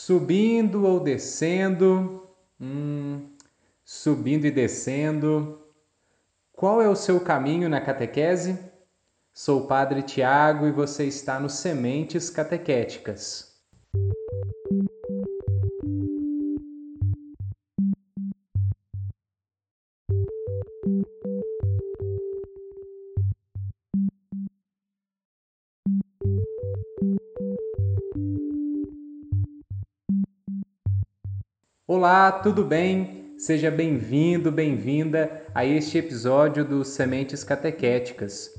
Subindo ou descendo? Hum, subindo e descendo. Qual é o seu caminho na catequese? Sou o Padre Tiago e você está no Sementes Catequéticas. Olá, tudo bem? Seja bem-vindo, bem-vinda a este episódio do Sementes Catequéticas.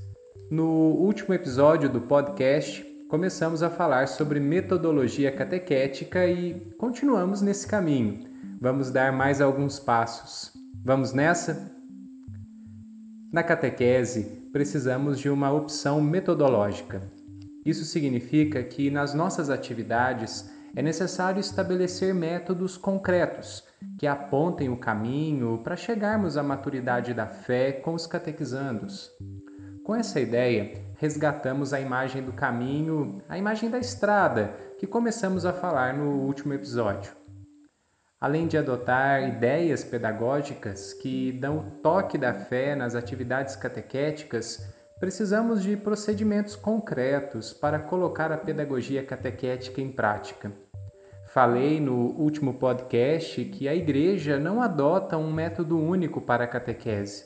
No último episódio do podcast, começamos a falar sobre metodologia catequética e continuamos nesse caminho. Vamos dar mais alguns passos. Vamos nessa? Na catequese, precisamos de uma opção metodológica. Isso significa que nas nossas atividades é necessário estabelecer métodos concretos que apontem o caminho para chegarmos à maturidade da fé com os catequizandos. Com essa ideia, resgatamos a imagem do caminho, a imagem da estrada, que começamos a falar no último episódio. Além de adotar ideias pedagógicas que dão o toque da fé nas atividades catequéticas, precisamos de procedimentos concretos para colocar a pedagogia catequética em prática. Falei no último podcast que a igreja não adota um método único para a catequese.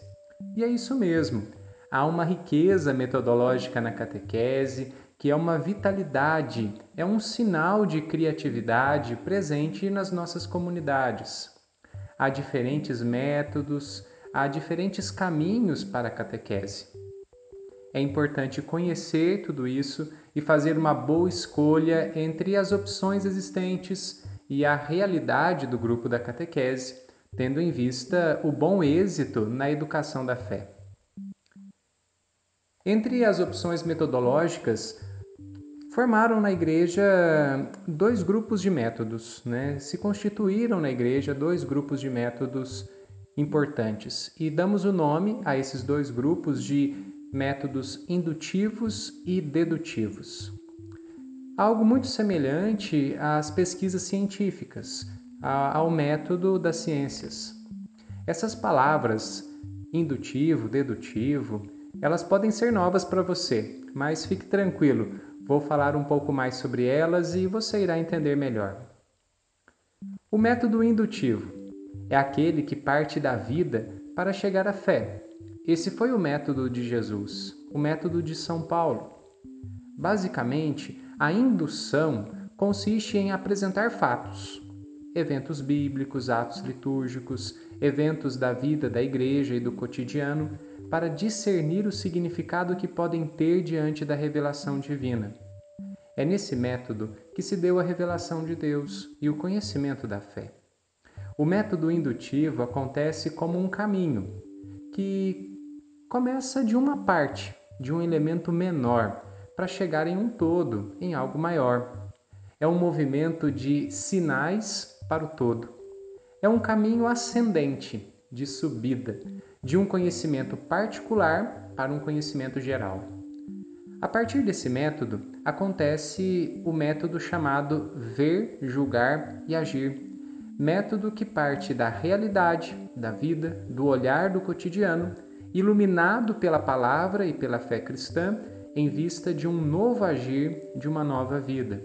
E é isso mesmo. Há uma riqueza metodológica na catequese, que é uma vitalidade, é um sinal de criatividade presente nas nossas comunidades. Há diferentes métodos, há diferentes caminhos para a catequese é importante conhecer tudo isso e fazer uma boa escolha entre as opções existentes e a realidade do grupo da catequese, tendo em vista o bom êxito na educação da fé. Entre as opções metodológicas, formaram na igreja dois grupos de métodos, né? se constituíram na igreja dois grupos de métodos importantes e damos o nome a esses dois grupos de métodos indutivos e dedutivos. Algo muito semelhante às pesquisas científicas, ao método das ciências. Essas palavras, indutivo, dedutivo, elas podem ser novas para você, mas fique tranquilo, vou falar um pouco mais sobre elas e você irá entender melhor. O método indutivo é aquele que parte da vida para chegar à fé, esse foi o método de Jesus, o método de São Paulo. Basicamente, a indução consiste em apresentar fatos, eventos bíblicos, atos litúrgicos, eventos da vida da igreja e do cotidiano, para discernir o significado que podem ter diante da revelação divina. É nesse método que se deu a revelação de Deus e o conhecimento da fé. O método indutivo acontece como um caminho que começa de uma parte, de um elemento menor, para chegar em um todo, em algo maior. É um movimento de sinais para o todo. É um caminho ascendente, de subida, de um conhecimento particular para um conhecimento geral. A partir desse método, acontece o método chamado ver, julgar e agir. Método que parte da realidade, da vida, do olhar do cotidiano iluminado pela palavra e pela fé cristã, em vista de um novo agir de uma nova vida.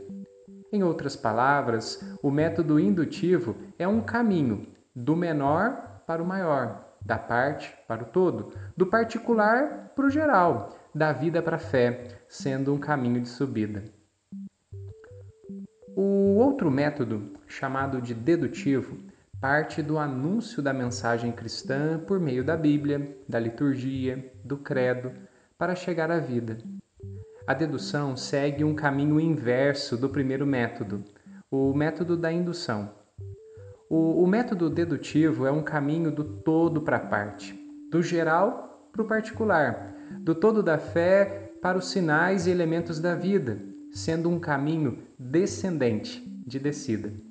Em outras palavras, o método indutivo é um caminho do menor para o maior, da parte para o todo, do particular para o geral, da vida para a fé, sendo um caminho de subida. O outro método, chamado de dedutivo, parte do anúncio da mensagem cristã por meio da Bíblia, da liturgia, do credo, para chegar à vida. A dedução segue um caminho inverso do primeiro método, o método da indução. O, o método dedutivo é um caminho do todo para a parte, do geral para o particular, do todo da fé para os sinais e elementos da vida, sendo um caminho descendente, de descida.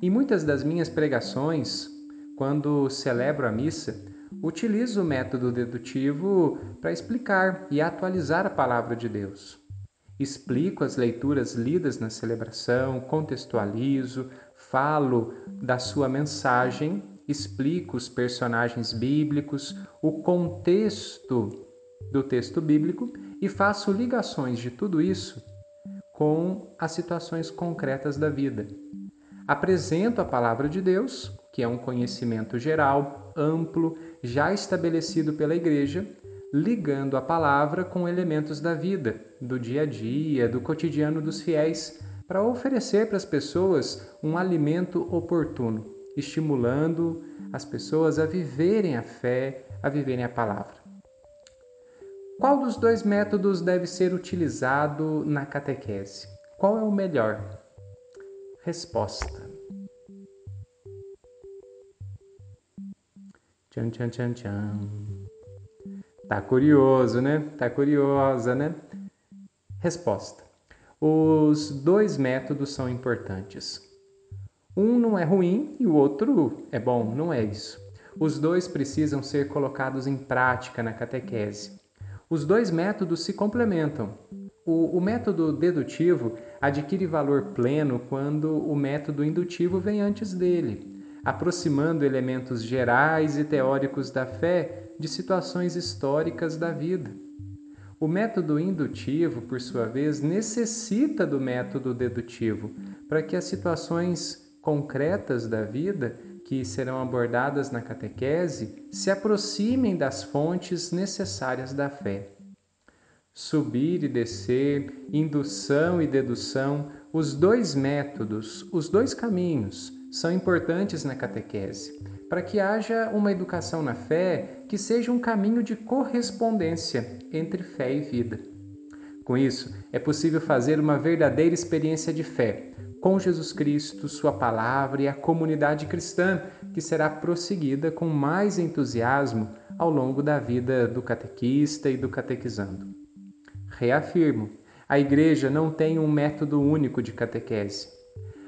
Em muitas das minhas pregações, quando celebro a missa, utilizo o método dedutivo para explicar e atualizar a palavra de Deus. Explico as leituras lidas na celebração, contextualizo, falo da sua mensagem, explico os personagens bíblicos, o contexto do texto bíblico e faço ligações de tudo isso com as situações concretas da vida. Apresento a palavra de Deus, que é um conhecimento geral, amplo, já estabelecido pela igreja, ligando a palavra com elementos da vida, do dia a dia, do cotidiano dos fiéis, para oferecer para as pessoas um alimento oportuno, estimulando as pessoas a viverem a fé, a viverem a palavra. Qual dos dois métodos deve ser utilizado na catequese? Qual é o melhor? Resposta. Tchan, tchan, tchan, tchan. Tá curioso, né? Tá curiosa, né? Resposta. Os dois métodos são importantes. Um não é ruim e o outro é bom, não é isso. Os dois precisam ser colocados em prática na catequese. Os dois métodos se complementam. O, o, método dedutivo adquire valor pleno quando o método indutivo vem antes dele, aproximando elementos gerais e teóricos da fé de situações históricas da vida. O método indutivo, por sua vez, necessita do método dedutivo para que as situações concretas da vida que serão abordadas na catequese se aproximem das fontes necessárias da fé. Subir e descer, indução e dedução, os dois métodos, os dois caminhos, são importantes na catequese, para que haja uma educação na fé que seja um caminho de correspondência entre fé e vida. Com isso, é possível fazer uma verdadeira experiência de fé, com Jesus Cristo, Sua palavra e a comunidade cristã, que será prosseguida com mais entusiasmo ao longo da vida do catequista e do catequizando. Reafirmo: a Igreja não tem um método único de catequese.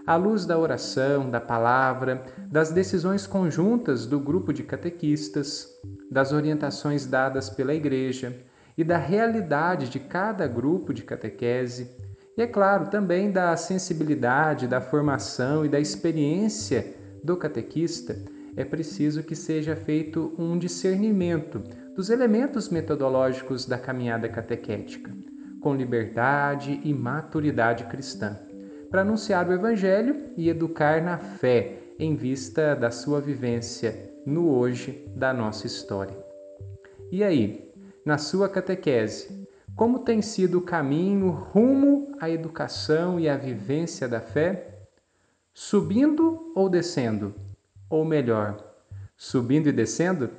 À luz da oração, da palavra, das decisões conjuntas do grupo de catequistas, das orientações dadas pela Igreja e da realidade de cada grupo de catequese, e, é claro, também da sensibilidade, da formação e da experiência do catequista, é preciso que seja feito um discernimento dos elementos metodológicos da caminhada catequética, com liberdade e maturidade cristã, para anunciar o Evangelho e educar na fé em vista da sua vivência no hoje da nossa história. E aí, na sua catequese, como tem sido o caminho rumo à educação e à vivência da fé? Subindo ou descendo? Ou melhor, subindo e descendo?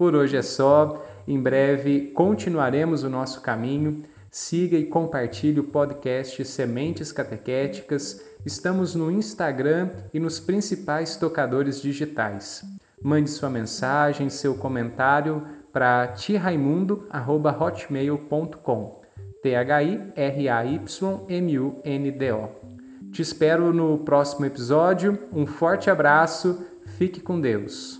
Por hoje é só. Em breve continuaremos o nosso caminho. Siga e compartilhe o podcast Sementes Catequéticas. Estamos no Instagram e nos principais tocadores digitais. Mande sua mensagem, seu comentário para tiraimundo@hotmail.com. T H I R A Y M U N D O. Te espero no próximo episódio. Um forte abraço. Fique com Deus.